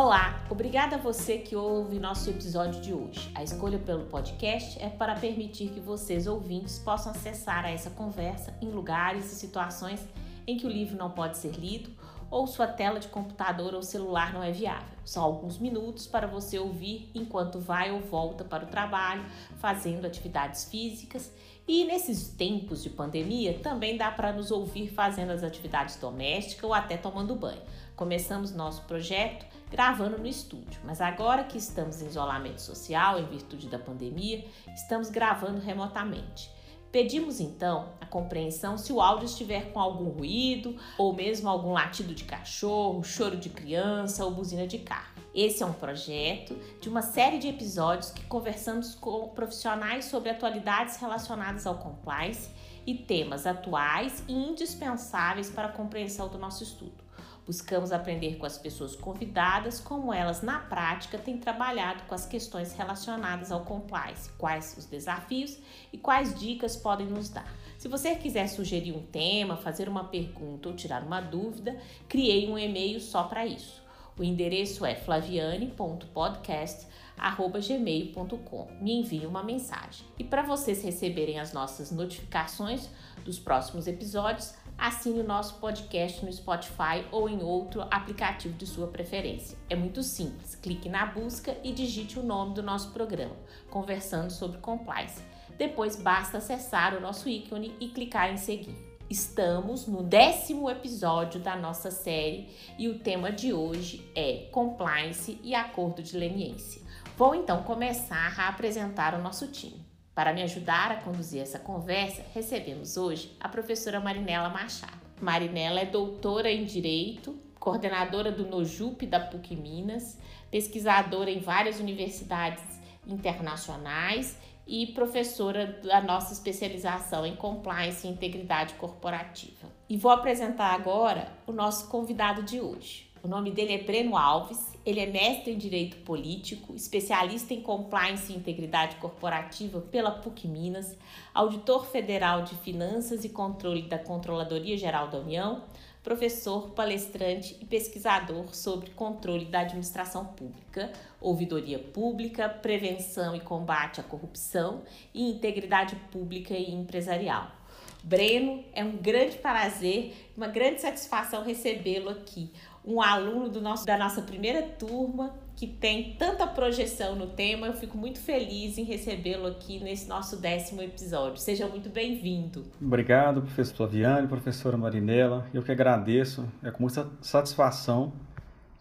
Olá, obrigada a você que ouve nosso episódio de hoje. A escolha pelo podcast é para permitir que vocês, ouvintes, possam acessar a essa conversa em lugares e situações em que o livro não pode ser lido ou sua tela de computador ou celular não é viável. São alguns minutos para você ouvir enquanto vai ou volta para o trabalho, fazendo atividades físicas. E nesses tempos de pandemia, também dá para nos ouvir fazendo as atividades domésticas ou até tomando banho. Começamos nosso projeto gravando no estúdio, mas agora que estamos em isolamento social em virtude da pandemia, estamos gravando remotamente. Pedimos então a compreensão se o áudio estiver com algum ruído ou mesmo algum latido de cachorro, choro de criança ou buzina de carro. Esse é um projeto de uma série de episódios que conversamos com profissionais sobre atualidades relacionadas ao compliance e temas atuais e indispensáveis para a compreensão do nosso estudo. Buscamos aprender com as pessoas convidadas como elas, na prática, têm trabalhado com as questões relacionadas ao compliance, quais os desafios e quais dicas podem nos dar. Se você quiser sugerir um tema, fazer uma pergunta ou tirar uma dúvida, criei um e-mail só para isso. O endereço é flaviane.podcast.gmail.com. Me envie uma mensagem. E para vocês receberem as nossas notificações dos próximos episódios, assine o nosso podcast no Spotify ou em outro aplicativo de sua preferência. É muito simples. Clique na busca e digite o nome do nosso programa, Conversando sobre Compliance. Depois basta acessar o nosso ícone e clicar em seguir. Estamos no décimo episódio da nossa série e o tema de hoje é Compliance e Acordo de Leniência. Vou então começar a apresentar o nosso time. Para me ajudar a conduzir essa conversa, recebemos hoje a professora Marinela Machado. Marinela é doutora em Direito, coordenadora do NOJUP da PUC Minas, pesquisadora em várias universidades internacionais e professora da nossa especialização em compliance e integridade corporativa. E vou apresentar agora o nosso convidado de hoje. O nome dele é Breno Alves, ele é mestre em Direito Político, especialista em Compliance e Integridade Corporativa pela PUC Minas, auditor federal de Finanças e Controle da Controladoria Geral da União, professor, palestrante e pesquisador sobre controle da administração pública, ouvidoria pública, prevenção e combate à corrupção e integridade pública e empresarial. Breno, é um grande prazer, uma grande satisfação recebê-lo aqui um aluno do nosso, da nossa primeira turma que tem tanta projeção no tema. Eu fico muito feliz em recebê-lo aqui nesse nosso décimo episódio. Seja muito bem-vindo. Obrigado, professor Flaviane, professora Marinela. Eu que agradeço. É com muita satisfação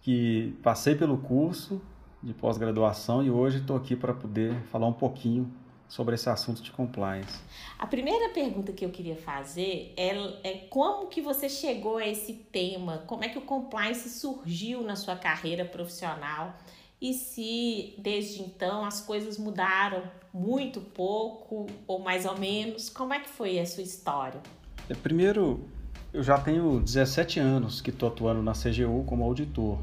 que passei pelo curso de pós-graduação e hoje estou aqui para poder falar um pouquinho sobre esse assunto de compliance. A primeira pergunta que eu queria fazer é, é, como que você chegou a esse tema? Como é que o compliance surgiu na sua carreira profissional? E se desde então as coisas mudaram muito pouco ou mais ou menos? Como é que foi a sua história? É, primeiro, eu já tenho 17 anos que estou atuando na CGU como auditor.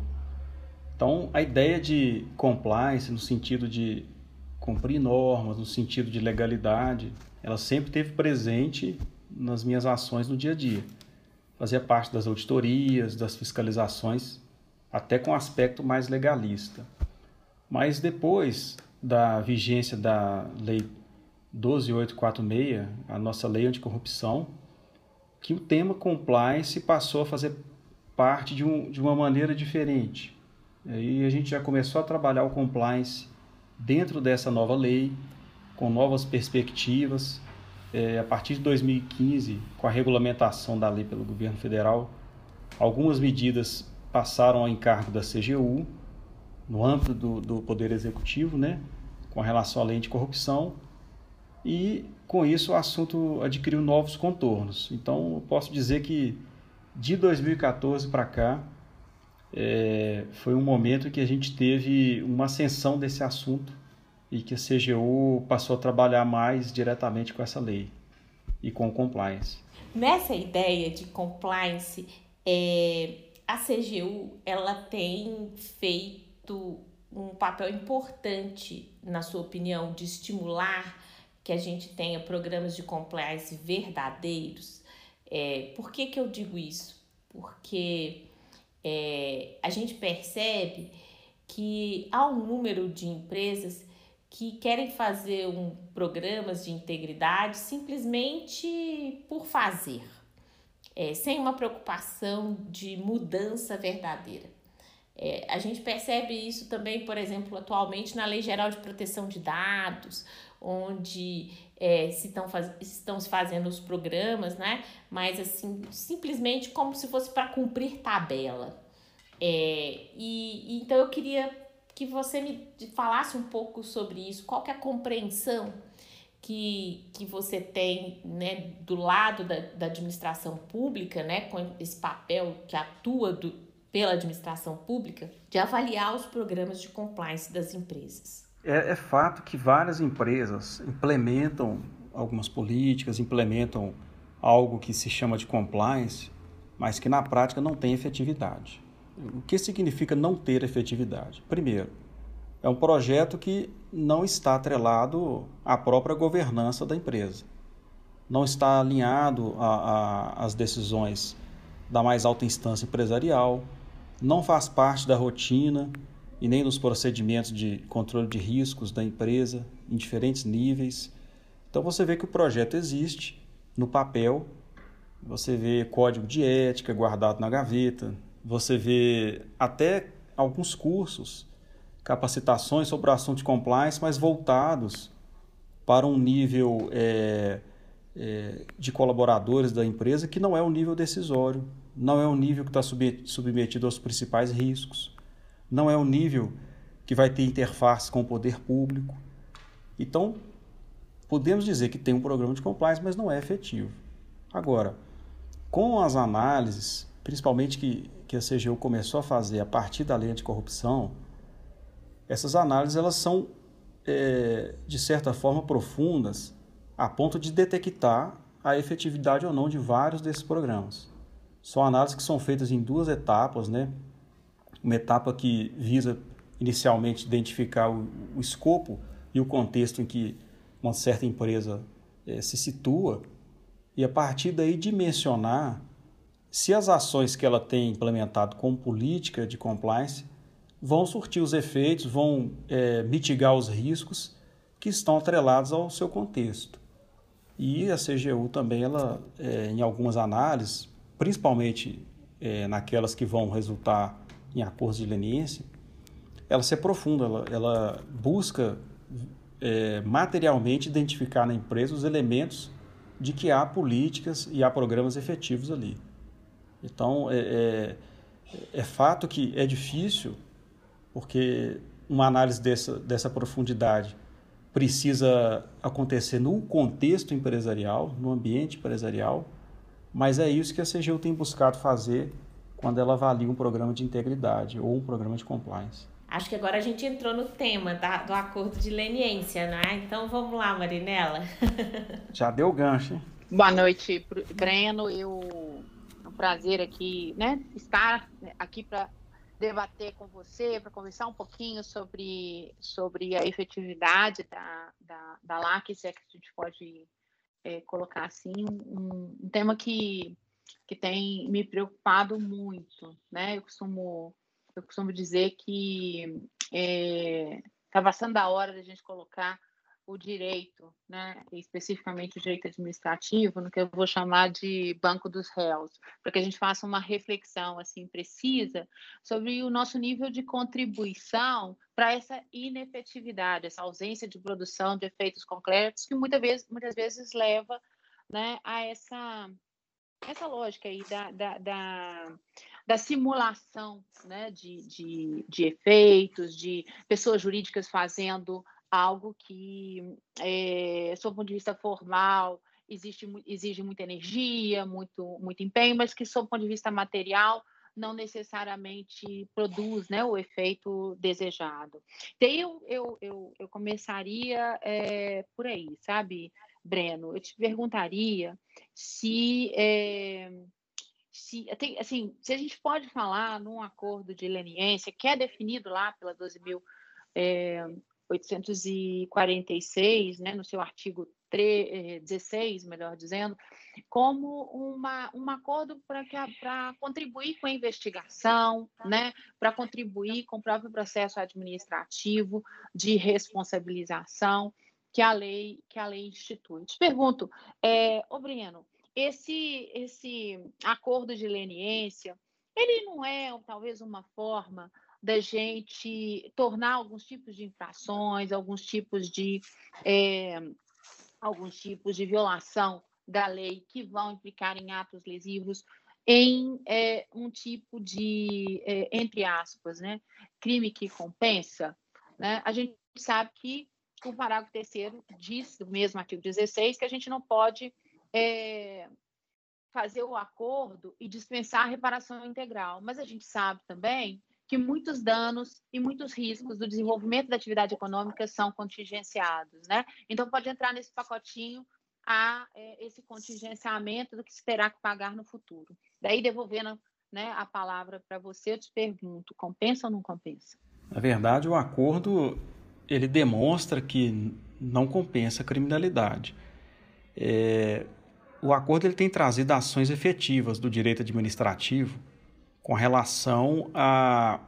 Então, a ideia de compliance no sentido de cumprir normas no sentido de legalidade, ela sempre teve presente nas minhas ações no dia a dia. Fazia parte das auditorias, das fiscalizações, até com aspecto mais legalista. Mas depois da vigência da Lei 12846, a nossa lei anticorrupção, que o tema compliance passou a fazer parte de, um, de uma maneira diferente. E a gente já começou a trabalhar o compliance dentro dessa nova lei, com novas perspectivas. É, a partir de 2015, com a regulamentação da lei pelo governo federal, algumas medidas passaram ao encargo da CGU, no âmbito do, do Poder Executivo, né, com relação à lei de corrupção, e com isso o assunto adquiriu novos contornos. Então, eu posso dizer que de 2014 para cá, é, foi um momento que a gente teve uma ascensão desse assunto e que a CGU passou a trabalhar mais diretamente com essa lei e com compliance. Nessa ideia de compliance, é, a CGU ela tem feito um papel importante, na sua opinião, de estimular que a gente tenha programas de compliance verdadeiros. É, por que, que eu digo isso? Porque é, a gente percebe que há um número de empresas que querem fazer um programas de integridade simplesmente por fazer, é, sem uma preocupação de mudança verdadeira. É, a gente percebe isso também, por exemplo, atualmente na Lei Geral de Proteção de Dados, onde é, se estão, faz, estão se fazendo os programas, né? Mas assim, simplesmente como se fosse para cumprir tabela. É, e, e, então eu queria que você me falasse um pouco sobre isso, qual que é a compreensão que, que você tem né, do lado da, da administração pública, né, com esse papel que atua do, pela administração pública, de avaliar os programas de compliance das empresas. É, é fato que várias empresas implementam algumas políticas, implementam algo que se chama de compliance, mas que na prática não tem efetividade. O que significa não ter efetividade? Primeiro, é um projeto que não está atrelado à própria governança da empresa, não está alinhado às decisões da mais alta instância empresarial, não faz parte da rotina e nem nos procedimentos de controle de riscos da empresa em diferentes níveis. Então você vê que o projeto existe no papel, você vê código de ética guardado na gaveta, você vê até alguns cursos, capacitações sobre o assunto de compliance, mas voltados para um nível é, é, de colaboradores da empresa que não é o nível decisório, não é um nível que está submetido aos principais riscos não é o nível que vai ter interface com o poder público. Então, podemos dizer que tem um programa de compliance, mas não é efetivo. Agora, com as análises, principalmente que, que a CGU começou a fazer a partir da lei anticorrupção, essas análises elas são, é, de certa forma, profundas, a ponto de detectar a efetividade ou não de vários desses programas. São análises que são feitas em duas etapas, né? Uma etapa que visa inicialmente identificar o, o escopo e o contexto em que uma certa empresa é, se situa e a partir daí dimensionar se as ações que ela tem implementado como política de compliance vão surtir os efeitos, vão é, mitigar os riscos que estão atrelados ao seu contexto. E a CGU também, ela, é, em algumas análises, principalmente é, naquelas que vão resultar em acordos de leniência, ela se aprofunda, ela, ela busca é, materialmente identificar na empresa os elementos de que há políticas e há programas efetivos ali. Então, é, é, é fato que é difícil, porque uma análise dessa, dessa profundidade precisa acontecer no contexto empresarial, no ambiente empresarial, mas é isso que a CGU tem buscado fazer quando ela avalia um programa de integridade ou um programa de compliance. Acho que agora a gente entrou no tema da, do acordo de leniência, né? Então vamos lá, Marinela. Já deu gancho, hein? Boa noite, Breno. Eu é um prazer aqui, né, estar aqui para debater com você, para conversar um pouquinho sobre, sobre a efetividade da, da, da LAC, se é que a gente pode é, colocar assim, um, um tema que que tem me preocupado muito, né? Eu costumo, eu costumo dizer que está é, tá passando a hora da gente colocar o direito, né, especificamente o direito administrativo, no que eu vou chamar de banco dos réus, para que a gente faça uma reflexão assim precisa sobre o nosso nível de contribuição para essa inefetividade, essa ausência de produção de efeitos concretos que muitas vezes, muitas vezes leva né, a essa essa lógica aí da, da, da, da simulação né, de, de, de, efeitos, de pessoas jurídicas fazendo algo que, é, sob o ponto de vista formal, existe, exige muita energia, muito, muito empenho, mas que, sob o ponto de vista material, não necessariamente produz né, o efeito desejado. Daí eu, eu, eu, eu começaria é, por aí, sabe? Breno, eu te perguntaria se, é, se, assim, se a gente pode falar num acordo de leniência que é definido lá pela 12.846, é, né, no seu artigo 16, melhor dizendo, como uma, um acordo para contribuir com a investigação, né, para contribuir com o próprio processo administrativo de responsabilização que a lei que a lei institui. Te pergunto, é, ô Breno, esse esse acordo de leniência, ele não é talvez uma forma da gente tornar alguns tipos de infrações, alguns tipos de é, alguns tipos de violação da lei que vão implicar em atos lesivos em é, um tipo de, é, entre aspas, né, crime que compensa, né? A gente sabe que o parágrafo terceiro diz, do mesmo artigo 16, que a gente não pode é, fazer o acordo e dispensar a reparação integral, mas a gente sabe também que muitos danos e muitos riscos do desenvolvimento da atividade econômica são contingenciados, né? Então pode entrar nesse pacotinho a é, esse contingenciamento do que se terá que pagar no futuro. Daí devolvendo né, a palavra para você, eu te pergunto, compensa ou não compensa? Na verdade, o acordo ele demonstra que não compensa a criminalidade. É, o acordo ele tem trazido ações efetivas do direito administrativo com relação a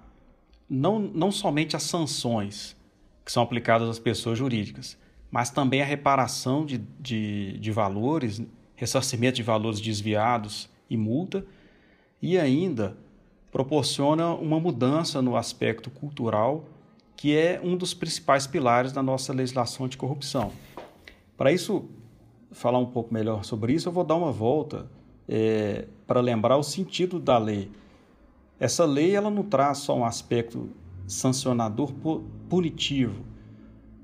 não, não somente as sanções que são aplicadas às pessoas jurídicas, mas também a reparação de, de, de valores, ressarcimento de valores desviados e multa, e ainda proporciona uma mudança no aspecto cultural, que é um dos principais pilares da nossa legislação anticorrupção. Para isso, falar um pouco melhor sobre isso, eu vou dar uma volta é, para lembrar o sentido da lei essa lei ela não traz só um aspecto sancionador punitivo.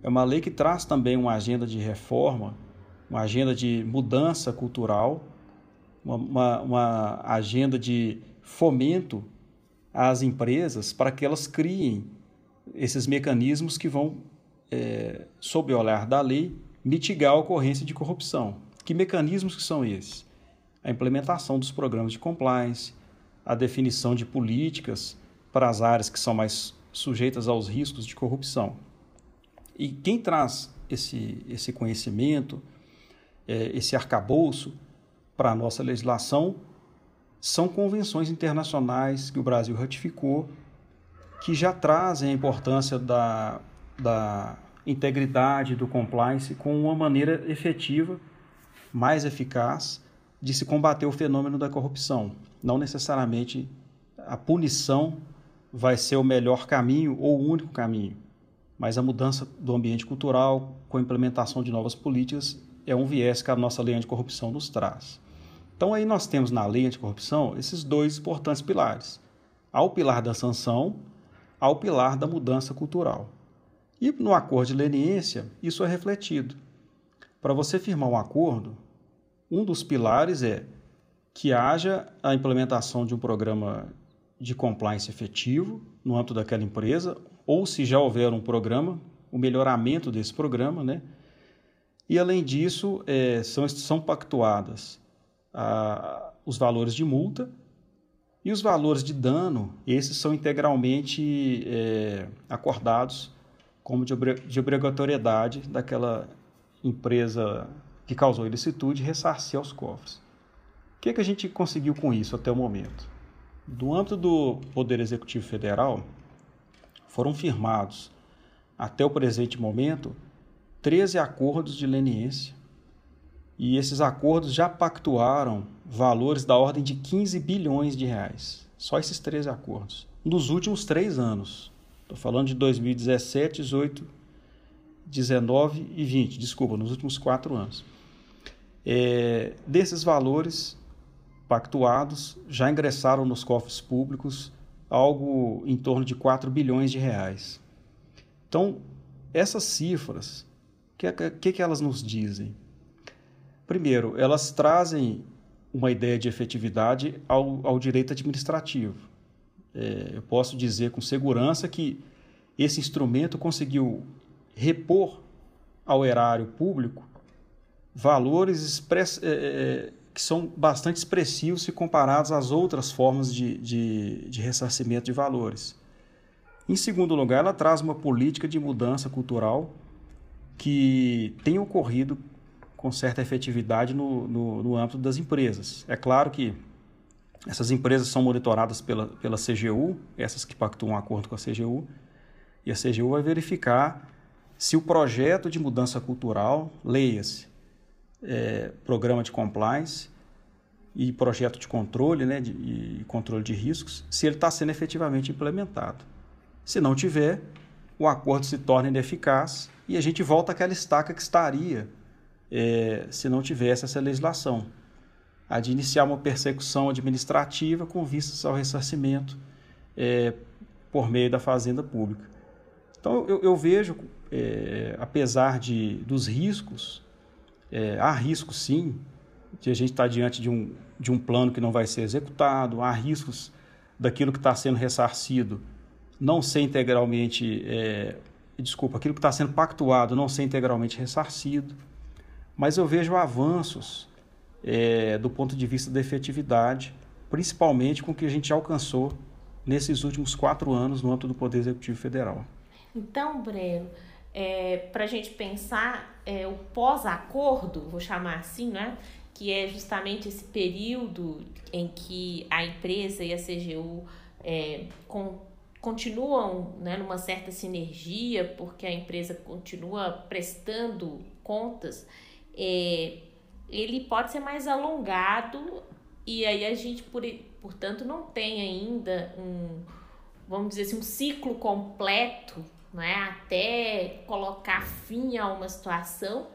É uma lei que traz também uma agenda de reforma, uma agenda de mudança cultural, uma, uma, uma agenda de fomento às empresas para que elas criem esses mecanismos que vão, é, sob o olhar da lei, mitigar a ocorrência de corrupção. Que mecanismos que são esses? A implementação dos programas de compliance, a definição de políticas para as áreas que são mais sujeitas aos riscos de corrupção. E quem traz esse, esse conhecimento, é, esse arcabouço para a nossa legislação são convenções internacionais que o Brasil ratificou, que já trazem a importância da, da integridade, do compliance, com uma maneira efetiva, mais eficaz de se combater o fenômeno da corrupção. Não necessariamente a punição vai ser o melhor caminho ou o único caminho, mas a mudança do ambiente cultural com a implementação de novas políticas é um viés que a nossa lei anticorrupção nos traz. Então aí nós temos na lei anticorrupção esses dois importantes pilares. Ao pilar da sanção, ao pilar da mudança cultural. E no acordo de leniência, isso é refletido. Para você firmar um acordo, um dos pilares é que haja a implementação de um programa de compliance efetivo no âmbito daquela empresa, ou se já houver um programa, o melhoramento desse programa, né? E além disso, é, são, são pactuadas a, os valores de multa e os valores de dano, esses são integralmente é, acordados como de, de obrigatoriedade daquela empresa que causou ilicitude ressarcir aos cofres. O que, é que a gente conseguiu com isso até o momento? No âmbito do Poder Executivo Federal, foram firmados, até o presente momento, 13 acordos de leniência. E esses acordos já pactuaram valores da ordem de 15 bilhões de reais. Só esses 13 acordos. Nos últimos três anos. Estou falando de 2017, 18, 19 e 20, desculpa, nos últimos quatro anos. É, desses valores pactuados, já ingressaram nos cofres públicos algo em torno de 4 bilhões de reais. Então, essas cifras, o que, que, que elas nos dizem? Primeiro, elas trazem uma ideia de efetividade ao, ao direito administrativo. É, eu posso dizer com segurança que esse instrumento conseguiu repor ao erário público valores express, é, é, que são bastante expressivos se comparados às outras formas de, de, de ressarcimento de valores. Em segundo lugar, ela traz uma política de mudança cultural que tem ocorrido com certa efetividade no, no, no âmbito das empresas. É claro que essas empresas são monitoradas pela, pela CGU, essas que pactuam um acordo com a CGU, e a CGU vai verificar se o projeto de mudança cultural, leia-se, é, programa de compliance e projeto de controle, né, de, e controle de riscos, se ele está sendo efetivamente implementado. Se não tiver, o acordo se torna ineficaz e a gente volta àquela estaca que estaria é, se não tivesse essa legislação a de iniciar uma persecução administrativa com vistas ao ressarcimento é, por meio da fazenda pública. Então, eu, eu vejo, é, apesar de, dos riscos, há riscos sim, de a gente estar diante de um, de um plano que não vai ser executado, há riscos daquilo que está sendo ressarcido não ser integralmente, desculpa, aquilo que está sendo pactuado não ser integralmente ressarcido, mas eu vejo avanços é, do ponto de vista da efetividade, principalmente com o que a gente alcançou nesses últimos quatro anos no âmbito do Poder Executivo Federal. Então, Breno, é, para a gente pensar é, o pós-acordo, vou chamar assim, né? que é justamente esse período em que a empresa e a CGU é, com, continuam né, numa certa sinergia, porque a empresa continua prestando contas, é, ele pode ser mais alongado e aí a gente, por, portanto, não tem ainda um, vamos dizer assim, um ciclo completo, né, até colocar fim a uma situação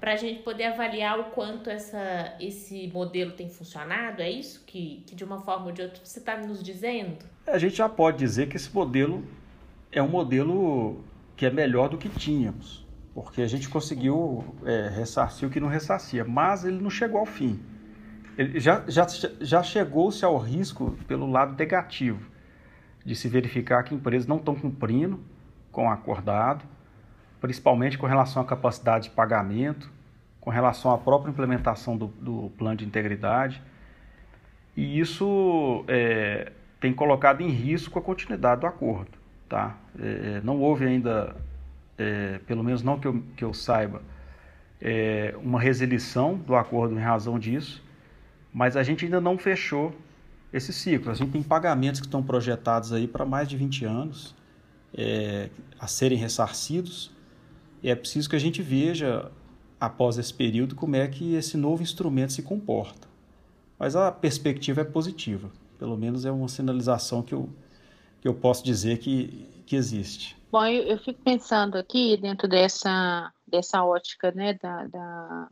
para a gente poder avaliar o quanto essa, esse modelo tem funcionado. É isso que, que de uma forma ou de outra você está nos dizendo? A gente já pode dizer que esse modelo é um modelo que é melhor do que tínhamos porque a gente conseguiu é, ressarcir o que não ressarcia, mas ele não chegou ao fim. Ele já, já, já chegou-se ao risco pelo lado negativo, de se verificar que empresas não estão cumprindo com o acordado, principalmente com relação à capacidade de pagamento, com relação à própria implementação do, do plano de integridade. E isso é, tem colocado em risco a continuidade do acordo. Tá? É, não houve ainda é, pelo menos não que eu, que eu saiba, é, uma resilição do acordo em razão disso, mas a gente ainda não fechou esse ciclo. A gente tem pagamentos que estão projetados aí para mais de 20 anos é, a serem ressarcidos, e é preciso que a gente veja, após esse período, como é que esse novo instrumento se comporta. Mas a perspectiva é positiva, pelo menos é uma sinalização que eu, que eu posso dizer que, que existe. Bom, eu, eu, fico pensando aqui dentro dessa, dessa ótica, né, da, da,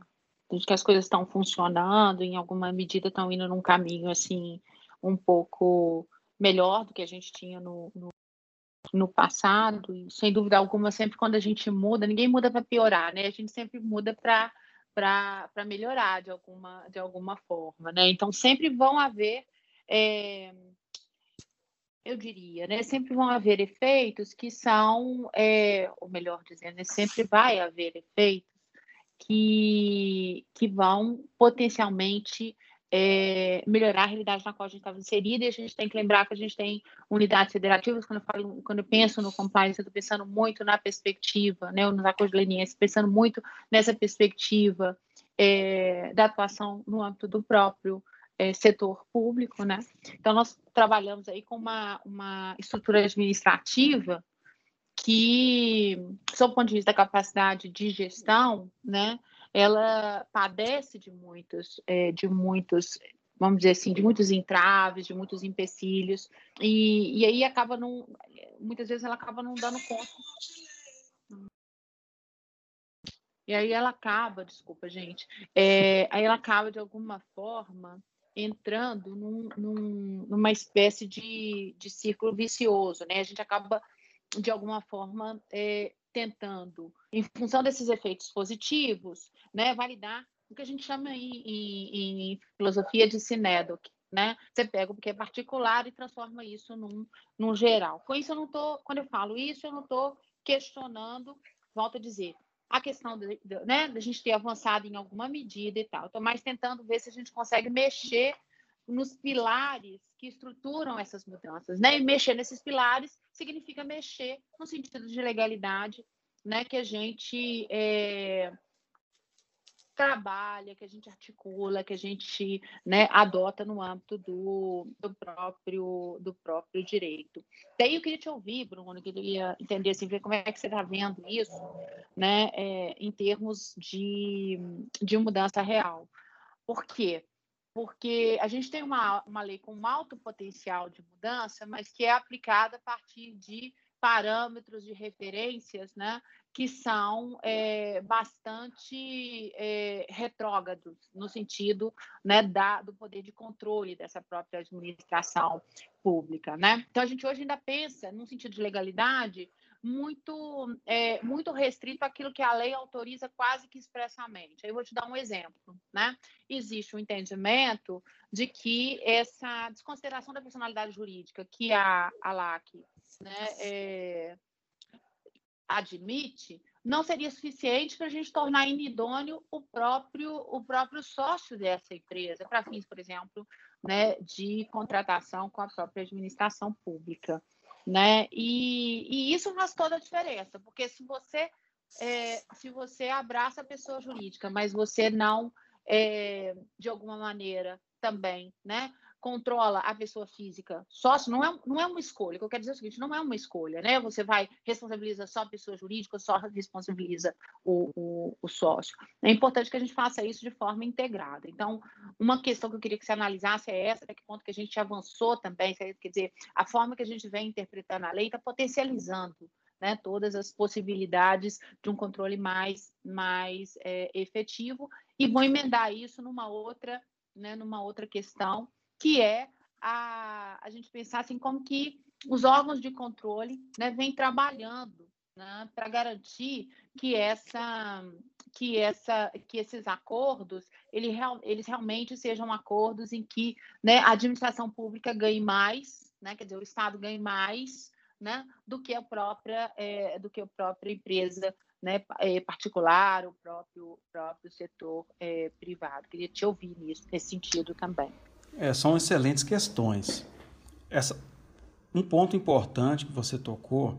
de que as coisas estão funcionando, em alguma medida estão indo num caminho, assim, um pouco melhor do que a gente tinha no, no, no passado, e sem dúvida alguma, sempre quando a gente muda, ninguém muda para piorar, né, a gente sempre muda para para melhorar de alguma, de alguma forma, né? Então sempre vão haver é, eu diria, né? Sempre vão haver efeitos que são, é, ou melhor dizendo, né? sempre vai haver efeitos que, que vão potencialmente é, melhorar a realidade na qual a gente estava inserida, e a gente tem que lembrar que a gente tem unidades federativas, quando eu, falo, quando eu penso no compliance, eu estou pensando muito na perspectiva, né, nos acordos lenienses, pensando muito nessa perspectiva é, da atuação no âmbito do próprio é, setor público, né? Então, nós trabalhamos aí com uma, uma estrutura administrativa que, sob o ponto de vista da capacidade de gestão, né, ela padece de muitos, é, de muitos, vamos dizer assim, de muitos entraves, de muitos empecilhos, e, e aí acaba não, muitas vezes ela acaba não dando conta. E aí ela acaba, desculpa, gente, é, aí ela acaba de alguma forma entrando num, num, numa espécie de, de círculo vicioso, né? A gente acaba, de alguma forma, é, tentando, em função desses efeitos positivos, né, validar o que a gente chama em, em, em filosofia de sinédoc, né? Você pega o que é particular e transforma isso num, num geral. Com isso, eu não tô, quando eu falo isso, eu não estou questionando, volto a dizer, a questão de, de, né, de a gente ter avançado em alguma medida e tal. Estou mais tentando ver se a gente consegue mexer nos pilares que estruturam essas mudanças, né? E mexer nesses pilares significa mexer no sentido de legalidade, né? Que a gente é, trabalha, que a gente articula, que a gente né, adota no âmbito do, do, próprio, do próprio direito. Daí eu queria te ouvir, Bruno, eu queria entender, assim, ver como é que você está vendo isso né, é, em termos de, de mudança real. Por quê? Porque a gente tem uma, uma lei com um alto potencial de mudança, mas que é aplicada a partir de parâmetros de referências né, que são é, bastante é, retrógrados no sentido né, da, do poder de controle dessa própria administração pública. Né? Então, a gente hoje ainda pensa, no sentido de legalidade, muito, é, muito restrito àquilo que a lei autoriza quase que expressamente. Eu vou te dar um exemplo. Né? Existe o um entendimento de que essa desconsideração da personalidade jurídica que a, a LAC né, é, admite, não seria suficiente para a gente tornar inidôneo o próprio, o próprio sócio dessa empresa, para fins, por exemplo, né, de contratação com a própria administração pública. Né? E, e isso faz toda a diferença, porque se você, é, se você abraça a pessoa jurídica, mas você não, é, de alguma maneira, também, né? Controla a pessoa física sócio, não é, não é uma escolha. O que eu quero dizer é o seguinte, não é uma escolha, né? Você vai, responsabiliza só a pessoa jurídica, só responsabiliza o, o, o, sócio. É importante que a gente faça isso de forma integrada. Então, uma questão que eu queria que você analisasse é essa, até que ponto que a gente avançou também, quer dizer, a forma que a gente vem interpretando a lei está potencializando né, todas as possibilidades de um controle mais, mais é, efetivo e vou emendar isso numa outra, né, numa outra questão que é a, a gente pensar assim como que os órgãos de controle né, vêm trabalhando né, para garantir que essa que essa que esses acordos ele, eles realmente sejam acordos em que né, a administração pública ganhe mais, né, quer dizer, o Estado ganhe mais né, do que a própria é, do que a própria empresa né, é, particular, o próprio próprio setor é, privado. Queria te ouvir nisso, nesse sentido também. É, são excelentes questões. Essa, um ponto importante que você tocou,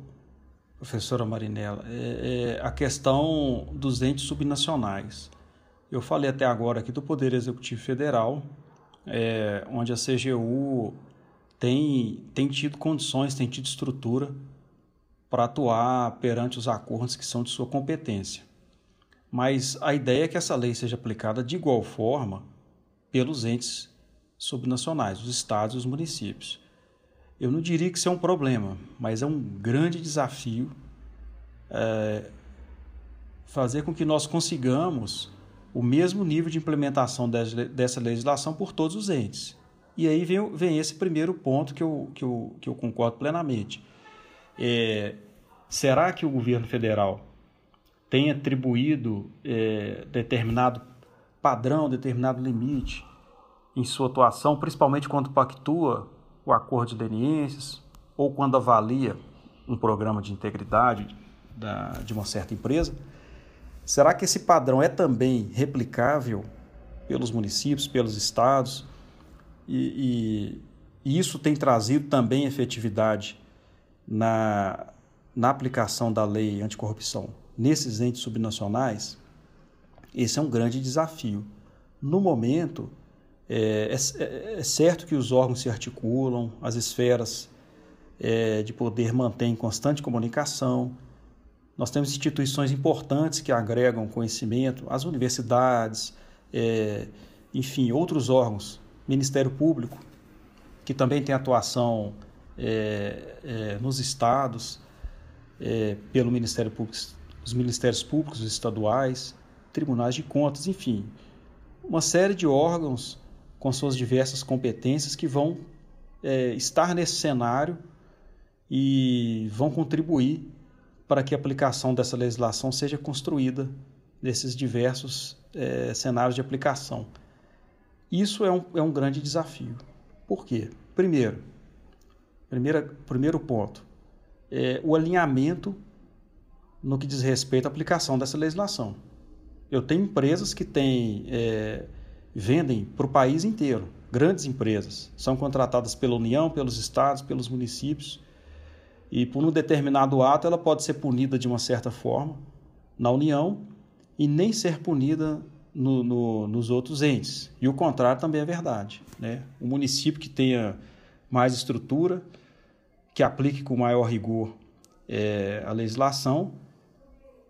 professora Marinella, é, é a questão dos entes subnacionais. Eu falei até agora aqui do Poder Executivo Federal, é, onde a CGU tem, tem tido condições, tem tido estrutura para atuar perante os acordos que são de sua competência. Mas a ideia é que essa lei seja aplicada de igual forma pelos entes subnacionais, os estados e os municípios. Eu não diria que isso é um problema, mas é um grande desafio é, fazer com que nós consigamos o mesmo nível de implementação dessa legislação por todos os entes. E aí vem, vem esse primeiro ponto que eu, que eu, que eu concordo plenamente. É, será que o governo federal tem atribuído é, determinado padrão, determinado limite em sua atuação, principalmente quando pactua o acordo de leniências ou quando avalia um programa de integridade da, de uma certa empresa, será que esse padrão é também replicável pelos municípios, pelos estados? E, e, e isso tem trazido também efetividade na, na aplicação da lei anticorrupção nesses entes subnacionais? Esse é um grande desafio. No momento, é, é, é, certo que os órgãos se articulam, as esferas é, de poder mantêm constante comunicação. Nós temos instituições importantes que agregam conhecimento, as universidades, é, enfim, outros órgãos, Ministério Público, que também tem atuação é, é, nos estados, pelo Ministério Público, os Ministérios Públicos estaduais, tribunais de contas, enfim, uma série de órgãos com suas diversas competências que vão é, estar nesse cenário e vão contribuir para que a aplicação dessa legislação seja construída nesses diversos é, cenários de aplicação. Isso é um, é um grande desafio. Por quê? Primeiro, primeira, primeiro ponto, é o alinhamento no que diz respeito à aplicação dessa legislação. Eu tenho empresas que têm é, vendem para o país inteiro. Grandes empresas são contratadas pela União, pelos estados, pelos municípios. E por um determinado ato, ela pode ser punida de uma certa forma na União e nem ser punida no, no, nos outros entes. E o contrário também é verdade. Né? O município que tenha mais estrutura, que aplique com maior rigor é, a legislação,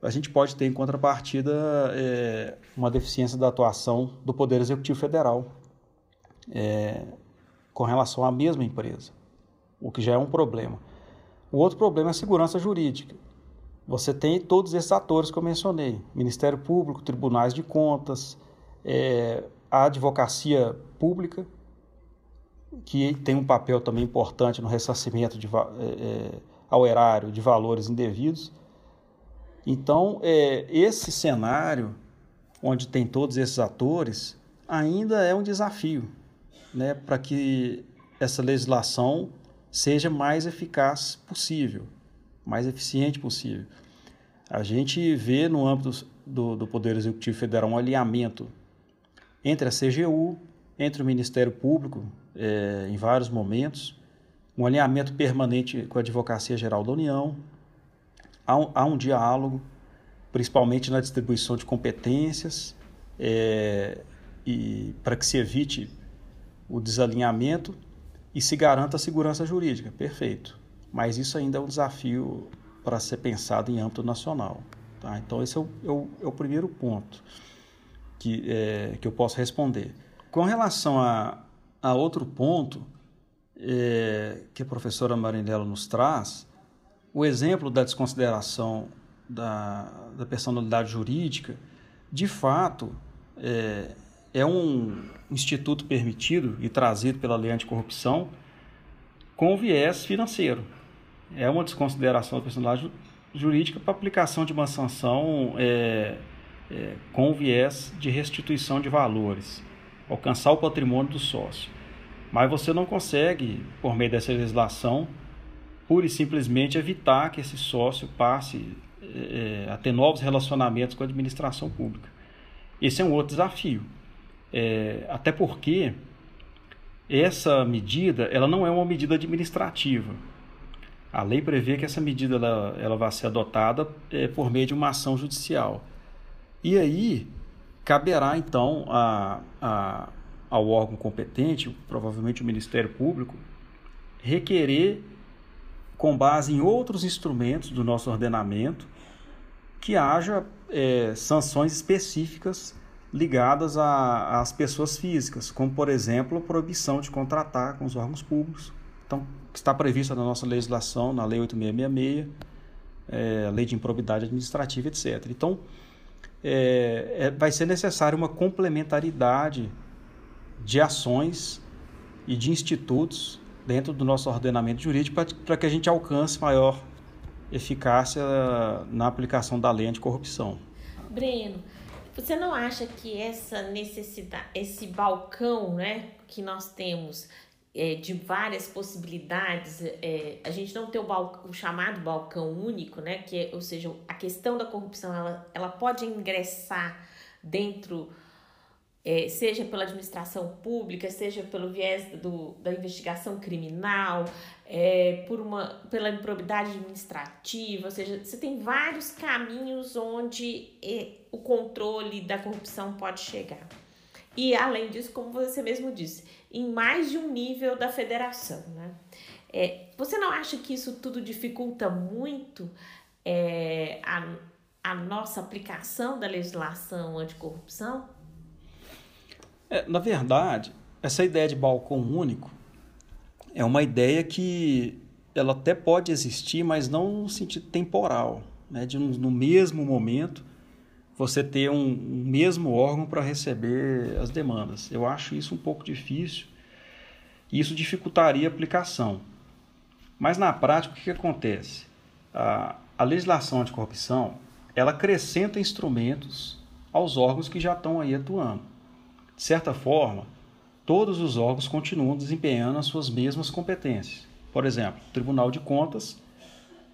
a gente pode ter em contrapartida é, uma deficiência da atuação do Poder Executivo Federal é, com relação à mesma empresa, o que já é um problema. O outro problema é a segurança jurídica. Você tem todos esses atores que eu mencionei: Ministério Público, Tribunais de Contas, é, a advocacia pública, que tem um papel também importante no ressarcimento de, é, é, ao erário de valores indevidos. Então, é, esse cenário, onde tem todos esses atores, ainda é um desafio né, para que essa legislação seja mais eficaz possível, mais eficiente possível. A gente vê no âmbito do, do Poder Executivo Federal um alinhamento entre a CGU, entre o Ministério Público, é, em vários momentos, um alinhamento permanente com a Advocacia Geral da União, há um, há um diálogo, principalmente na distribuição de competências, é, e para que se evite o desalinhamento e se garanta a segurança jurídica. Perfeito. Mas isso ainda é um desafio para ser pensado em âmbito nacional. Tá? Então, esse é o, é o, é o primeiro ponto que, é, que eu posso responder. Com relação a, a outro ponto é, que a professora Marinello nos traz, o exemplo da desconsideração da, da personalidade jurídica, de fato, é, é um instituto permitido e trazido pela lei anticorrupção com viés financeiro. É uma desconsideração da personalidade jurídica para aplicação de uma sanção é, é, com viés de restituição de valores, alcançar o patrimônio do sócio. Mas você não consegue, por meio dessa legislação, pura e simplesmente evitar que esse sócio passe é, a ter novos relacionamentos com a administração pública. Esse é um outro desafio. É, até porque essa medida ela não é uma medida administrativa. A lei prevê que essa medida ela, ela vai ser adotada é, por meio de uma ação judicial. E aí caberá então a, a, ao órgão competente, provavelmente o Ministério Público, requerer, com base em outros instrumentos do nosso ordenamento, que haja é, sanções específicas ligadas às pessoas físicas, como, por exemplo, a proibição de contratar com os órgãos públicos. Então, está prevista na nossa legislação, na Lei 8666, é, Lei de Improbidade Administrativa, etc. Então, é, é, vai ser necessária uma complementaridade de ações e de institutos dentro do nosso ordenamento jurídico para que a gente alcance maior eficácia na aplicação da lei anticorrupção. Breno, você não acha que essa necessidade, esse balcão, né, que nós temos é, de várias possibilidades, é, a gente não ter o, balcão, o, chamado balcão único, né, que é, ou seja, a questão da corrupção, ela, ela pode ingressar dentro é, seja pela administração pública, seja pelo viés do, da investigação criminal, é, por uma, pela improbidade administrativa, ou seja, você tem vários caminhos onde é, o controle da corrupção pode chegar. E além disso, como você mesmo disse, em mais de um nível da federação. Né? É, você não acha que isso tudo dificulta muito é, a, a nossa aplicação da legislação anticorrupção? É, na verdade, essa ideia de balcão único é uma ideia que ela até pode existir, mas não no sentido temporal, né? de no mesmo momento você ter um, um mesmo órgão para receber as demandas. Eu acho isso um pouco difícil e isso dificultaria a aplicação. Mas na prática, o que, que acontece? A, a legislação anticorrupção ela acrescenta instrumentos aos órgãos que já estão aí atuando. De certa forma, todos os órgãos continuam desempenhando as suas mesmas competências. Por exemplo, o Tribunal de Contas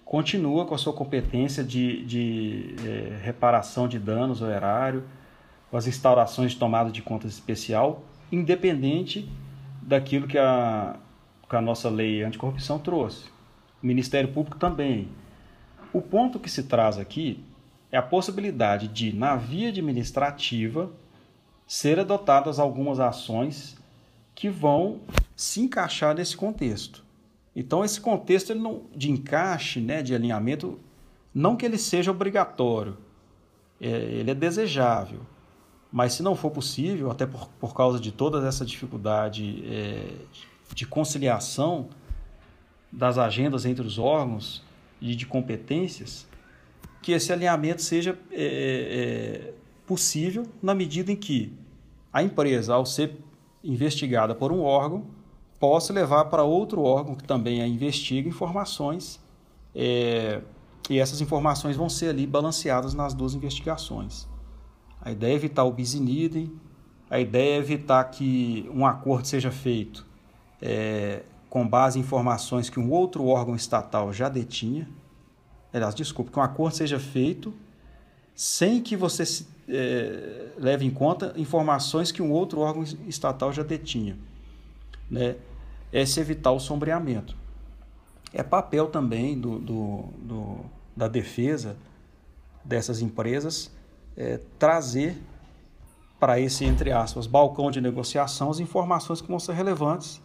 continua com a sua competência de, de é, reparação de danos ao erário, com as instaurações de tomada de contas especial, independente daquilo que a, que a nossa lei anticorrupção trouxe. O Ministério Público também. O ponto que se traz aqui é a possibilidade de, na via administrativa, ser adotadas algumas ações que vão se encaixar nesse contexto. Então, esse contexto ele não, de encaixe, né, de alinhamento, não que ele seja obrigatório, é, ele é desejável, mas se não for possível, até por, por causa de toda essa dificuldade é, de conciliação das agendas entre os órgãos e de competências, que esse alinhamento seja é, é, possível na medida em que a empresa, ao ser investigada por um órgão, possa levar para outro órgão que também a investiga informações é, e essas informações vão ser ali balanceadas nas duas investigações. A ideia é evitar o bis in idem, a ideia é evitar que um acordo seja feito é, com base em informações que um outro órgão estatal já detinha. Aliás, desculpe, que um acordo seja feito sem que você se, é, leve em conta informações que um outro órgão estatal já detinha. Né? É se evitar o sombreamento. É papel também do, do, do da defesa dessas empresas é, trazer para esse, entre aspas, balcão de negociação as informações que vão ser relevantes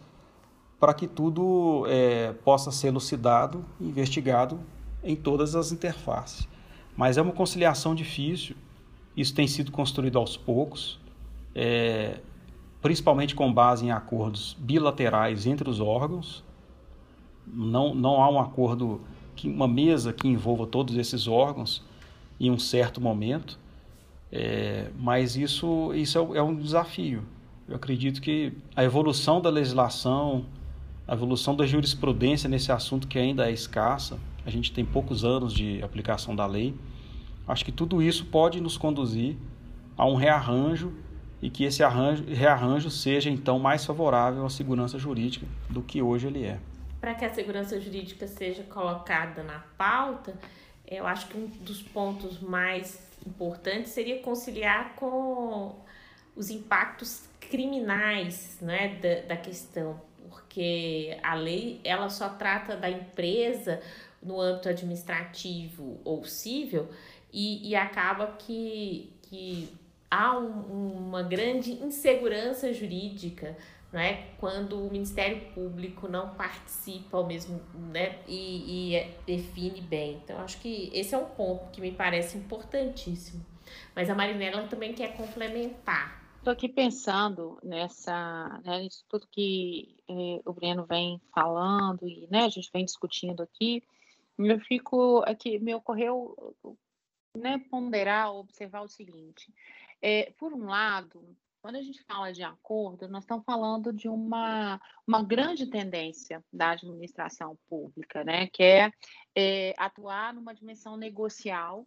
para que tudo é, possa ser elucidado investigado em todas as interfaces. Mas é uma conciliação difícil, isso tem sido construído aos poucos, é, principalmente com base em acordos bilaterais entre os órgãos. Não, não há um acordo, que, uma mesa que envolva todos esses órgãos em um certo momento. É, mas isso, isso é, é, um desafio. Eu acredito que a evolução da legislação, a evolução da jurisprudência nesse assunto que ainda é escassa, a gente tem poucos anos de aplicação da lei, acho que tudo isso pode nos conduzir a um rearranjo e que esse arranjo, rearranjo seja então mais favorável à segurança jurídica do que hoje ele é. Para que a segurança jurídica seja colocada na pauta, eu acho que um dos pontos mais importante seria conciliar com os impactos criminais né, da, da questão, porque a lei ela só trata da empresa no âmbito administrativo ou civil e, e acaba que, que há um, uma grande insegurança jurídica né, quando o Ministério Público não participa ao mesmo né, e, e é, define bem. Então, acho que esse é um ponto que me parece importantíssimo. Mas a Marinela também quer complementar. Estou aqui pensando nessa, né, nisso tudo que eh, o Breno vem falando e né, a gente vem discutindo aqui. Eu fico aqui, me ocorreu né, ponderar, observar o seguinte: é, por um lado, quando a gente fala de acordo, nós estamos falando de uma, uma grande tendência da administração pública, né? que é, é atuar numa dimensão negocial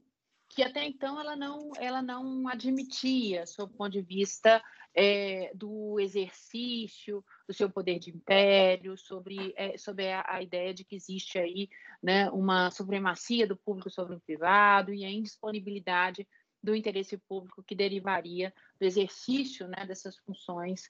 que até então ela não, ela não admitia, sob o ponto de vista é, do exercício do seu poder de império, sobre, é, sobre a, a, ideia de que existe aí né, uma supremacia do público sobre o privado e a indisponibilidade do interesse público que derivaria do exercício né, dessas funções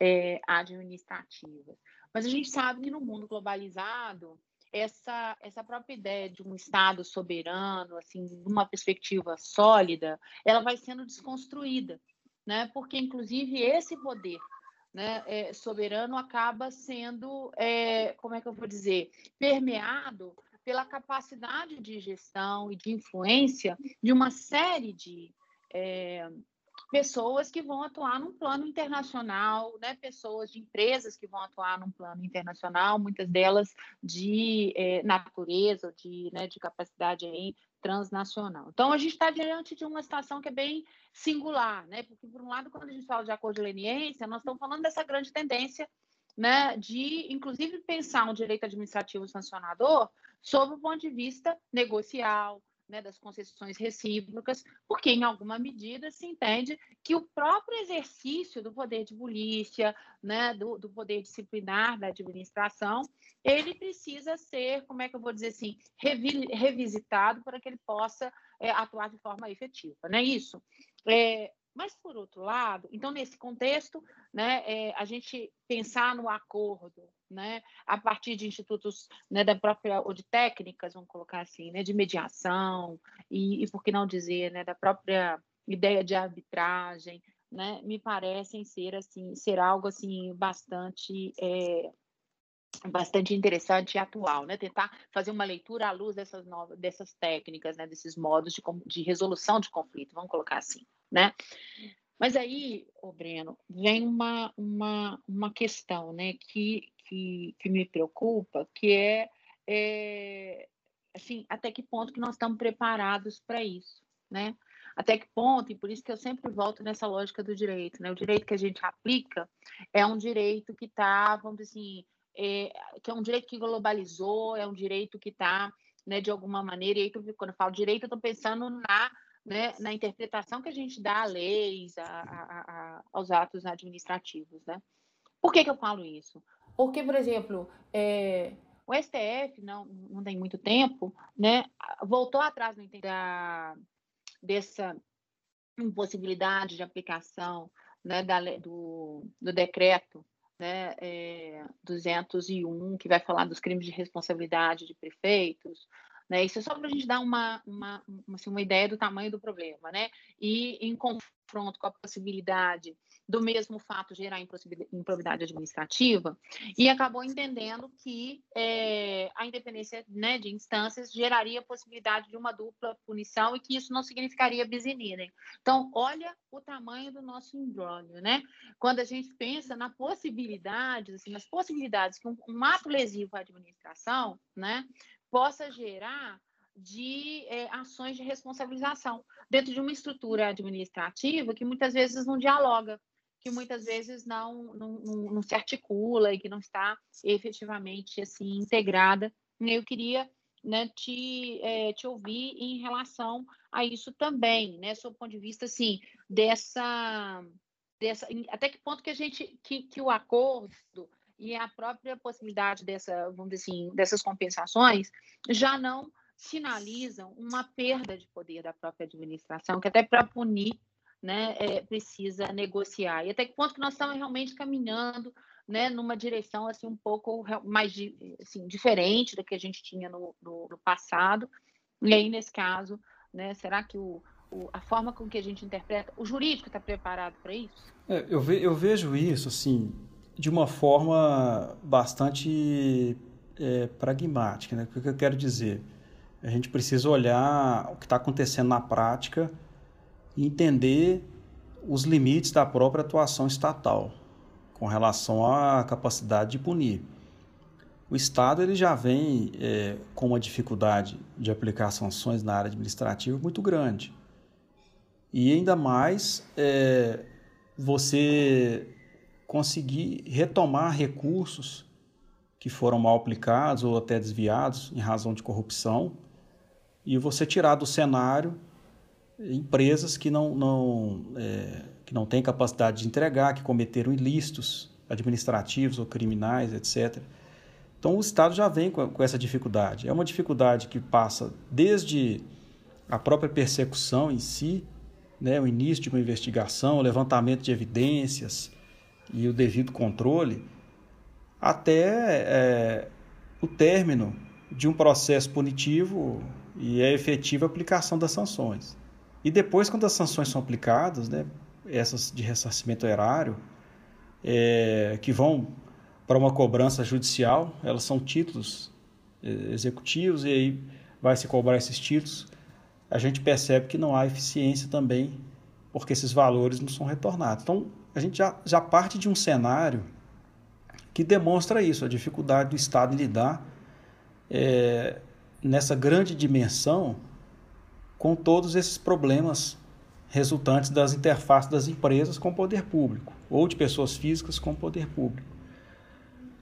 é, administrativas. Mas a gente sabe que no mundo globalizado, essa, essa própria ideia de um Estado soberano, assim, uma perspectiva sólida, ela vai sendo desconstruída, né? porque, inclusive, esse poder né, é, soberano acaba sendo, é, como é que eu vou dizer, permeado pela capacidade de gestão e de influência de uma série de é, pessoas que vão atuar num plano internacional, né? pessoas de empresas que vão atuar num plano internacional, muitas delas de é, natureza, de, né, de capacidade aí, transnacional. Então, a gente está diante de uma situação que é bem singular, né? porque, por um lado, quando a gente fala de acordo de leniência, nós estamos falando dessa grande tendência né, de, inclusive, pensar um direito administrativo sancionador sob o ponto de vista negocial, né, das concessões recíprocas, porque, em alguma medida, se entende que o próprio exercício do poder de polícia, né, do, do, poder disciplinar da administração, ele precisa ser, como é que eu vou dizer assim, revi, revisitado para que ele possa é, atuar de forma efetiva, não é isso? É, mas, por outro lado, então, nesse contexto, né, é, a gente pensar no acordo, né, a partir de institutos né, da própria, ou de técnicas, vamos colocar assim, né, de mediação, e, e por que não dizer, né, da própria ideia de arbitragem, né, me parecem ser assim, ser algo assim bastante é, bastante interessante e atual, né? Tentar fazer uma leitura à luz dessas novas, dessas técnicas, né? Desses modos de, de resolução de conflito, vamos colocar assim, né? Mas aí, o Breno, vem uma, uma, uma questão, né? Que, que, que me preocupa, que é, é assim, até que ponto que nós estamos preparados para isso, né? Até que ponto, e por isso que eu sempre volto nessa lógica do direito, né? O direito que a gente aplica é um direito que está, vamos dizer assim, é, que é um direito que globalizou, é um direito que está, né, de alguma maneira, e aí quando eu falo direito, eu estou pensando na, né, na interpretação que a gente dá a leis, a, a, a, aos atos administrativos, né? Por que, que eu falo isso? Porque, por exemplo, é, o STF, não, não tem muito tempo, né, voltou atrás da, dessa impossibilidade de aplicação né, da, do, do decreto né, é, 201, que vai falar dos crimes de responsabilidade de prefeitos. Né? Isso é só para a gente dar uma, uma, assim, uma ideia do tamanho do problema. Né? E em confronto com a possibilidade do mesmo fato gerar improbidade administrativa, e acabou entendendo que é, a independência né, de instâncias geraria a possibilidade de uma dupla punição e que isso não significaria bis Então, olha o tamanho do nosso embrólio, né? Quando a gente pensa na possibilidade, assim, nas possibilidades que um, um ato lesivo à administração, né, possa gerar de é, ações de responsabilização dentro de uma estrutura administrativa que muitas vezes não dialoga que muitas vezes não, não, não, se articula e que não está efetivamente assim integrada. Eu queria né, te, é, te ouvir em relação a isso também, né, sob o ponto de vista assim dessa, dessa até que ponto que a gente que, que o acordo e a própria possibilidade dessa vamos dizer assim dessas compensações já não sinalizam uma perda de poder da própria administração, que até para punir né, é, precisa negociar. E até que ponto que nós estamos realmente caminhando né, numa direção assim um pouco mais assim, diferente da que a gente tinha no, no, no passado. E aí, nesse caso, né, será que o, o, a forma com que a gente interpreta, o jurídico está preparado para isso? É, eu, ve, eu vejo isso assim de uma forma bastante é, pragmática. Né? O que eu quero dizer? A gente precisa olhar o que está acontecendo na prática e entender os limites da própria atuação estatal com relação à capacidade de punir. O Estado ele já vem é, com uma dificuldade de aplicar sanções na área administrativa muito grande. E ainda mais é, você conseguir retomar recursos que foram mal aplicados ou até desviados em razão de corrupção e você tirar do cenário empresas que não, não, é, que não têm capacidade de entregar, que cometeram ilícitos administrativos ou criminais, etc. Então o Estado já vem com, com essa dificuldade. É uma dificuldade que passa desde a própria persecução em si, né, o início de uma investigação, o levantamento de evidências e o devido controle, até é, o término de um processo punitivo e a efetiva aplicação das sanções. E depois, quando as sanções são aplicadas, né, essas de ressarcimento erário, é, que vão para uma cobrança judicial, elas são títulos é, executivos e aí vai se cobrar esses títulos, a gente percebe que não há eficiência também, porque esses valores não são retornados. Então, a gente já, já parte de um cenário que demonstra isso, a dificuldade do Estado em lidar é, nessa grande dimensão com todos esses problemas resultantes das interfaces das empresas com o poder público, ou de pessoas físicas com o poder público.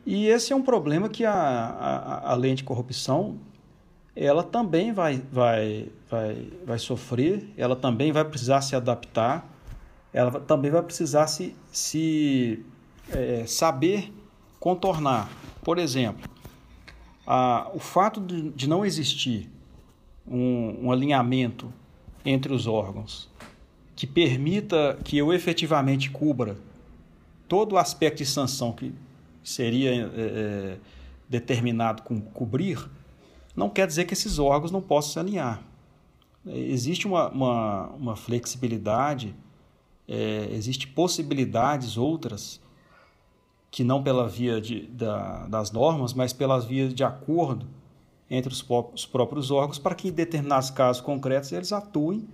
E esse é um problema que a, a, a lei de corrupção ela também vai, vai, vai, vai sofrer, ela também vai precisar se adaptar, ela também vai precisar se, se é, saber contornar. Por exemplo, a, o fato de, de não existir um, um alinhamento entre os órgãos que permita que eu efetivamente cubra todo o aspecto de sanção que seria é, é, determinado com cobrir, não quer dizer que esses órgãos não possam se alinhar. Existe uma, uma, uma flexibilidade é, existem possibilidades outras que não pela via de, da, das normas, mas pelas vias de acordo entre os, os próprios órgãos para que em determinados casos concretos eles atuem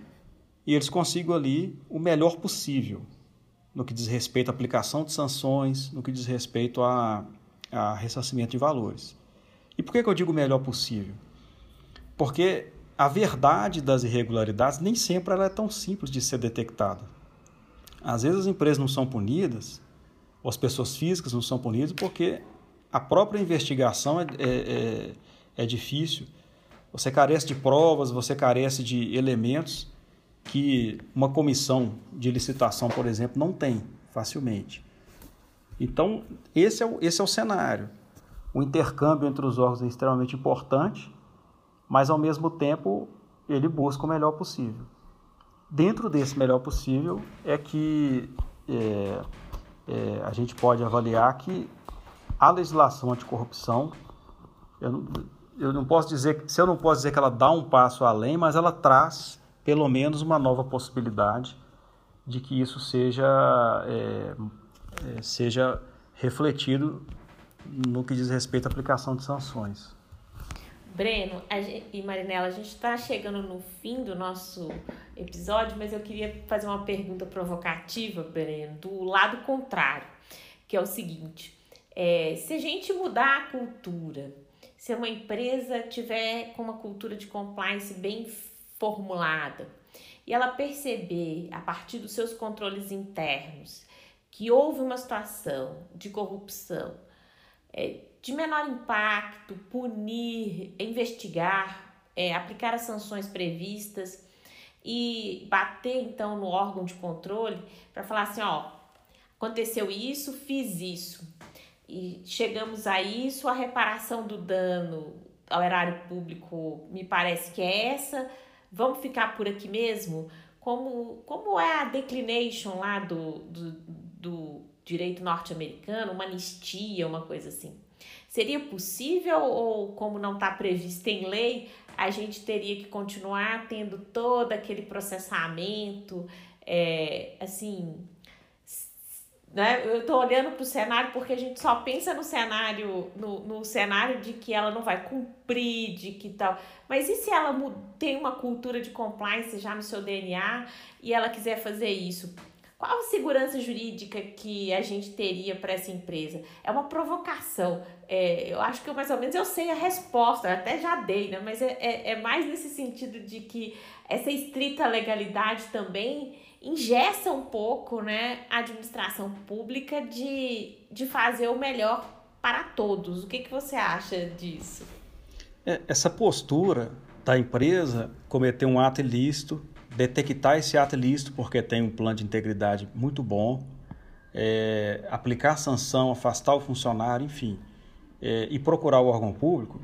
e eles consigam ali o melhor possível no que diz respeito à aplicação de sanções, no que diz respeito a, a ressarcimento de valores. E por que, que eu digo o melhor possível? Porque a verdade das irregularidades nem sempre ela é tão simples de ser detectada. Às vezes as empresas não são punidas, ou as pessoas físicas não são punidas, porque a própria investigação é, é, é, é difícil. Você carece de provas, você carece de elementos que uma comissão de licitação, por exemplo, não tem facilmente. Então, esse é o, esse é o cenário. O intercâmbio entre os órgãos é extremamente importante, mas ao mesmo tempo ele busca o melhor possível. Dentro desse melhor possível é que é, é, a gente pode avaliar que a legislação anticorrupção, eu não, eu não posso dizer, se eu não posso dizer que ela dá um passo além, mas ela traz pelo menos uma nova possibilidade de que isso seja, é, é, seja refletido no que diz respeito à aplicação de sanções. Breno gente, e Marinela, a gente está chegando no fim do nosso episódio, mas eu queria fazer uma pergunta provocativa, Breno, do lado contrário, que é o seguinte: é, se a gente mudar a cultura, se uma empresa tiver com uma cultura de compliance bem formulada e ela perceber, a partir dos seus controles internos, que houve uma situação de corrupção é, de menor impacto, punir, investigar, é, aplicar as sanções previstas e bater então no órgão de controle para falar assim: ó, aconteceu isso, fiz isso. E chegamos a isso, a reparação do dano ao erário público me parece que é essa, vamos ficar por aqui mesmo? Como, como é a declination lá do, do, do direito norte-americano, uma anistia, uma coisa assim? Seria possível ou, como não está previsto em lei, a gente teria que continuar tendo todo aquele processamento, é, assim, né? Eu estou olhando para o cenário porque a gente só pensa no cenário, no, no cenário de que ela não vai cumprir, de que tal. Mas e se ela tem uma cultura de compliance já no seu DNA e ela quiser fazer isso? Qual segurança jurídica que a gente teria para essa empresa? É uma provocação. É, eu acho que eu, mais ou menos eu sei a resposta, eu até já dei, né? mas é, é, é mais nesse sentido de que essa estrita legalidade também ingessa um pouco né, a administração pública de, de fazer o melhor para todos. O que, que você acha disso? É, essa postura da empresa cometer um ato ilícito, detectar esse ato ilícito porque tem um plano de integridade muito bom, é, aplicar sanção, afastar o funcionário, enfim, é, e procurar o órgão público,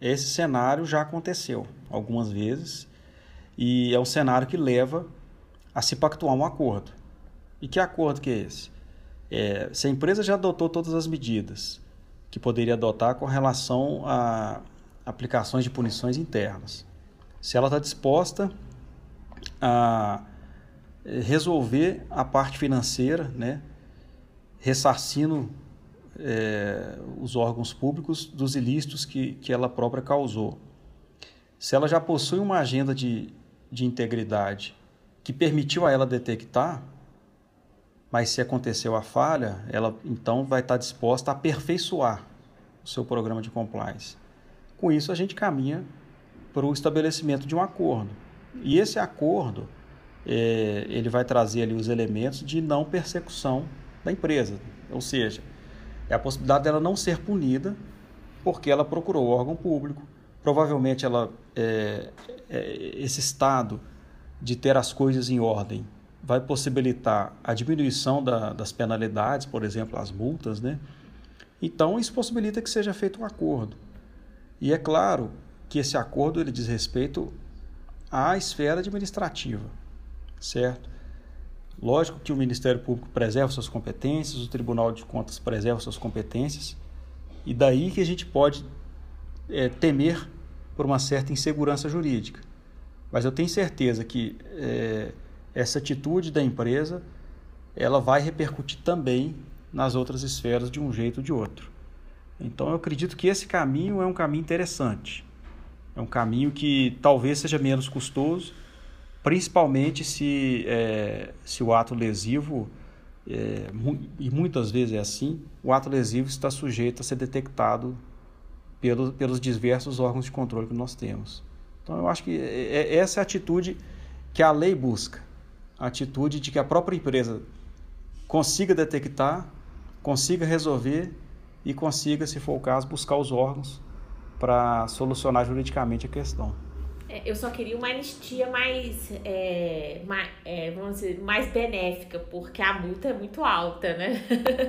esse cenário já aconteceu algumas vezes e é um cenário que leva a se pactuar um acordo. E que acordo que é esse? É, se a empresa já adotou todas as medidas que poderia adotar com relação a aplicações de punições internas, se ela está disposta a resolver a parte financeira, né, ressarcindo é, os órgãos públicos dos ilícitos que, que ela própria causou. Se ela já possui uma agenda de, de integridade que permitiu a ela detectar, mas se aconteceu a falha, ela então vai estar disposta a aperfeiçoar o seu programa de compliance. Com isso, a gente caminha para o estabelecimento de um acordo. E esse acordo, é, ele vai trazer ali os elementos de não persecução da empresa. Ou seja, é a possibilidade dela não ser punida porque ela procurou órgão público. Provavelmente ela, é, é, esse Estado de ter as coisas em ordem vai possibilitar a diminuição da, das penalidades, por exemplo, as multas, né? Então, isso possibilita que seja feito um acordo. E é claro que esse acordo ele diz respeito à esfera administrativa, certo? Lógico que o Ministério Público preserva suas competências, o Tribunal de Contas preserva suas competências, e daí que a gente pode é, temer por uma certa insegurança jurídica. Mas eu tenho certeza que é, essa atitude da empresa ela vai repercutir também nas outras esferas de um jeito ou de outro. Então eu acredito que esse caminho é um caminho interessante. É um caminho que talvez seja menos custoso, principalmente se, é, se o ato lesivo, é, e muitas vezes é assim, o ato lesivo está sujeito a ser detectado pelo, pelos diversos órgãos de controle que nós temos. Então eu acho que é, é essa é a atitude que a lei busca. A atitude de que a própria empresa consiga detectar, consiga resolver e consiga, se for o caso, buscar os órgãos para solucionar juridicamente a questão. É, eu só queria uma anistia mais, é, mais, é, vamos dizer, mais benéfica, porque a multa é muito alta, né?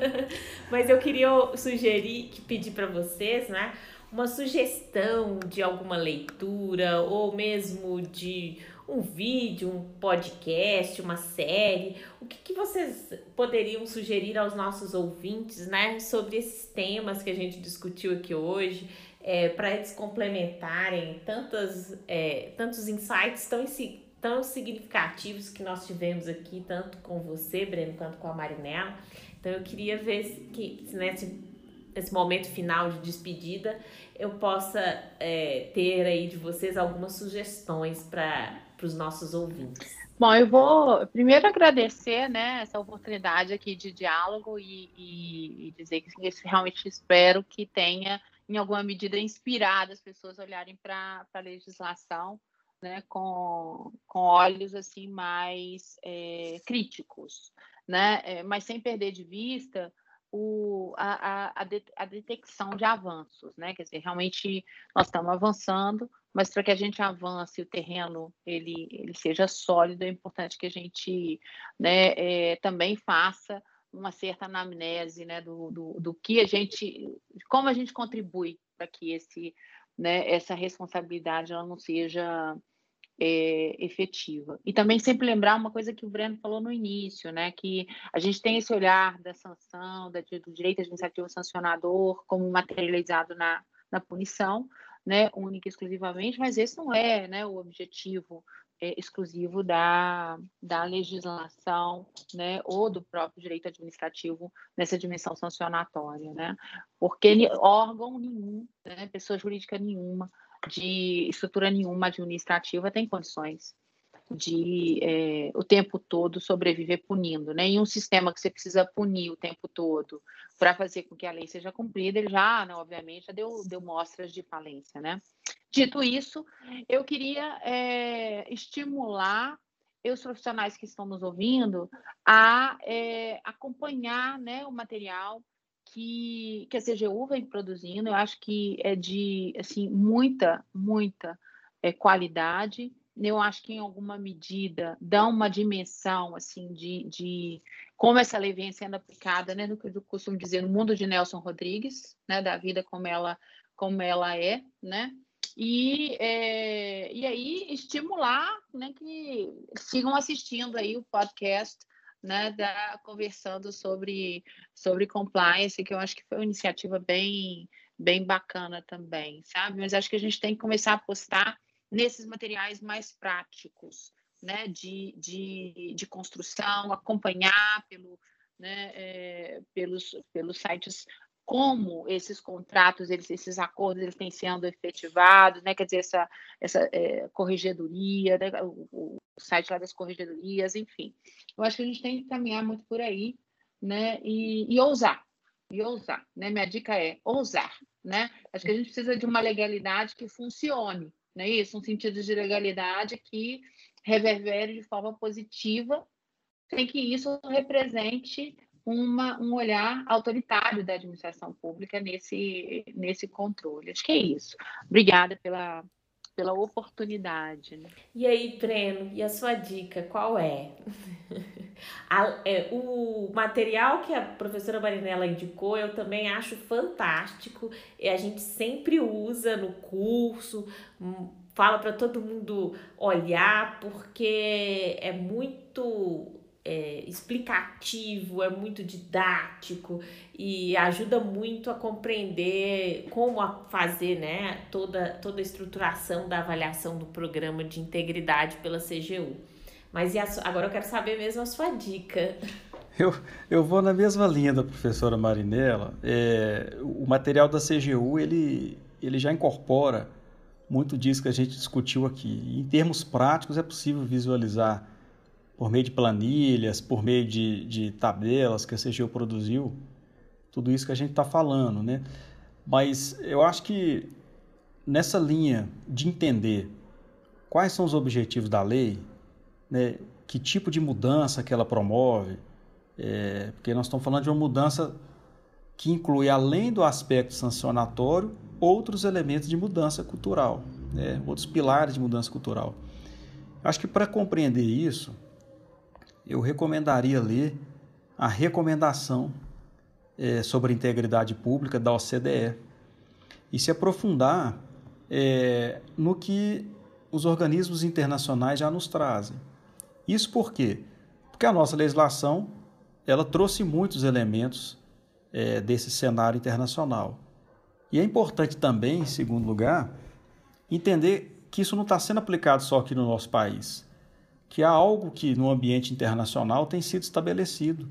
Mas eu queria sugerir, que pedir para vocês, né? Uma sugestão de alguma leitura ou mesmo de um vídeo, um podcast, uma série. O que, que vocês poderiam sugerir aos nossos ouvintes, né, sobre esses temas que a gente discutiu aqui hoje? É, para eles complementarem tantas, é, tantos insights tão, tão significativos que nós tivemos aqui, tanto com você, Breno, quanto com a Marinela. Então eu queria ver que nesse, nesse momento final de despedida eu possa é, ter aí de vocês algumas sugestões para os nossos ouvintes. Bom, eu vou primeiro agradecer né, essa oportunidade aqui de diálogo e, e, e dizer que realmente espero que tenha em alguma medida, inspirado as pessoas a olharem para a legislação né, com, com olhos assim mais é, críticos, né, é, mas sem perder de vista o, a, a, a, detecção de avanços, né? Quer dizer, realmente nós estamos avançando, mas para que a gente avance o terreno ele, ele seja sólido, é importante que a gente né, é, também faça uma certa anamnese né, do, do, do que a gente, como a gente contribui para que esse, né, essa responsabilidade ela não seja é, efetiva. E também sempre lembrar uma coisa que o Breno falou no início, né, que a gente tem esse olhar da sanção, da, do direito administrativo sancionador como materializado na, na punição, né, única e exclusivamente, mas esse não é né, o objetivo exclusivo da, da legislação, né, ou do próprio direito administrativo nessa dimensão sancionatória, né, porque órgão nenhum, né, pessoa jurídica nenhuma, de estrutura nenhuma administrativa tem condições de é, o tempo todo sobreviver punindo, né? Em um sistema que você precisa punir o tempo todo para fazer com que a lei seja cumprida, ele já, né, obviamente, já deu, deu mostras de falência, né? Dito isso, eu queria é, estimular os profissionais que estão nos ouvindo a é, acompanhar né, o material que, que a CGU vem produzindo. Eu acho que é de assim, muita, muita é, qualidade. Eu acho que, em alguma medida, dá uma dimensão assim de, de como essa lei vem sendo aplicada, né, no que eu costumo dizer, no mundo de Nelson Rodrigues, né, da vida como ela, como ela é, né? E, é, e aí estimular né, que sigam assistindo aí o podcast né, da, conversando sobre, sobre compliance, que eu acho que foi uma iniciativa bem, bem bacana também, sabe? Mas acho que a gente tem que começar a apostar nesses materiais mais práticos, né, de, de, de construção, acompanhar pelo, né, é, pelos, pelos sites como esses contratos, eles, esses acordos, eles têm sendo efetivados, né? Quer dizer, essa, essa é, corregedoria, né? o, o, site lá das corregedorias, enfim. Eu acho que a gente tem que caminhar muito por aí, né? E, e ousar, e ousar, né? Minha dica é ousar, né? Acho que a gente precisa de uma legalidade que funcione, né? Isso, um sentido de legalidade que reverbere de forma positiva, sem que isso represente uma, um olhar autoritário da administração pública nesse, nesse controle. Acho que é isso. Obrigada pela, pela oportunidade. Né? E aí, Breno, e a sua dica, qual é? a, é? O material que a professora Marinella indicou, eu também acho fantástico, a gente sempre usa no curso, hum, fala para todo mundo olhar, porque é muito é, explicativo, é muito didático e ajuda muito a compreender como fazer né, toda, toda a estruturação da avaliação do programa de integridade pela CGU. Mas a, agora eu quero saber mesmo a sua dica. Eu, eu vou na mesma linha da professora Marinella. É, o material da CGU ele, ele já incorpora muito disso que a gente discutiu aqui. Em termos práticos, é possível visualizar por meio de planilhas, por meio de, de tabelas que a CGU produziu, tudo isso que a gente está falando, né? Mas eu acho que nessa linha de entender quais são os objetivos da lei, né? que tipo de mudança que ela promove, é, porque nós estamos falando de uma mudança que inclui, além do aspecto sancionatório, outros elementos de mudança cultural, né? outros pilares de mudança cultural. Acho que para compreender isso, eu recomendaria ler a recomendação é, sobre a integridade pública da OCDE e se aprofundar é, no que os organismos internacionais já nos trazem. Isso por quê? Porque a nossa legislação ela trouxe muitos elementos é, desse cenário internacional. E é importante também, em segundo lugar, entender que isso não está sendo aplicado só aqui no nosso país, que há algo que no ambiente internacional tem sido estabelecido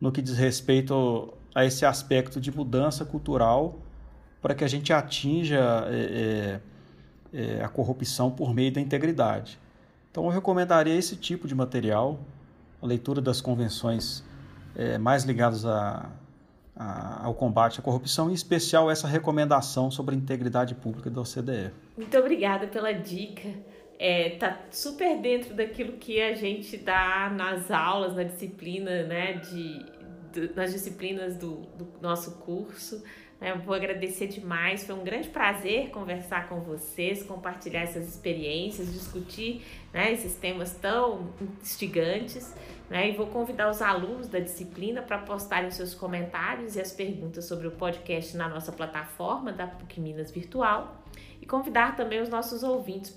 no que diz respeito a esse aspecto de mudança cultural para que a gente atinja é, é, a corrupção por meio da integridade. Então, eu recomendaria esse tipo de material, a leitura das convenções é, mais ligadas a, a, ao combate à corrupção, em especial essa recomendação sobre a integridade pública da OCDE. Muito obrigada pela dica. É, tá super dentro daquilo que a gente dá nas aulas, na disciplina, né, de, nas disciplinas do, do nosso curso. Né? Vou agradecer demais, foi um grande prazer conversar com vocês, compartilhar essas experiências, discutir né, esses temas tão instigantes. Né? E vou convidar os alunos da disciplina para postarem seus comentários e as perguntas sobre o podcast na nossa plataforma da PUC Minas Virtual convidar também os nossos ouvintes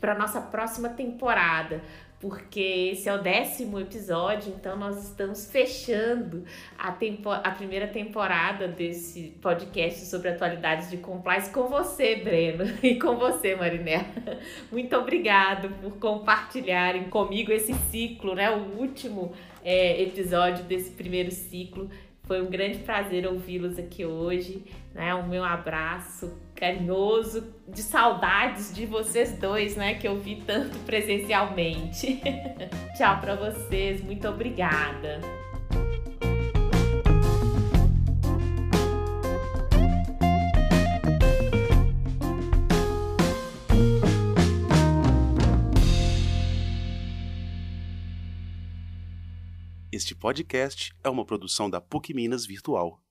para a nossa próxima temporada, porque esse é o décimo episódio, então nós estamos fechando a, tempo, a primeira temporada desse podcast sobre atualidades de compliance com você, Breno, e com você, Marinela. Muito obrigado por compartilharem comigo esse ciclo, né? O último é, episódio desse primeiro ciclo foi um grande prazer ouvi-los aqui hoje, né? O meu abraço carinhoso, de saudades de vocês dois, né? Que eu vi tanto presencialmente. Tchau para vocês, muito obrigada. Este podcast é uma produção da PUC Minas Virtual.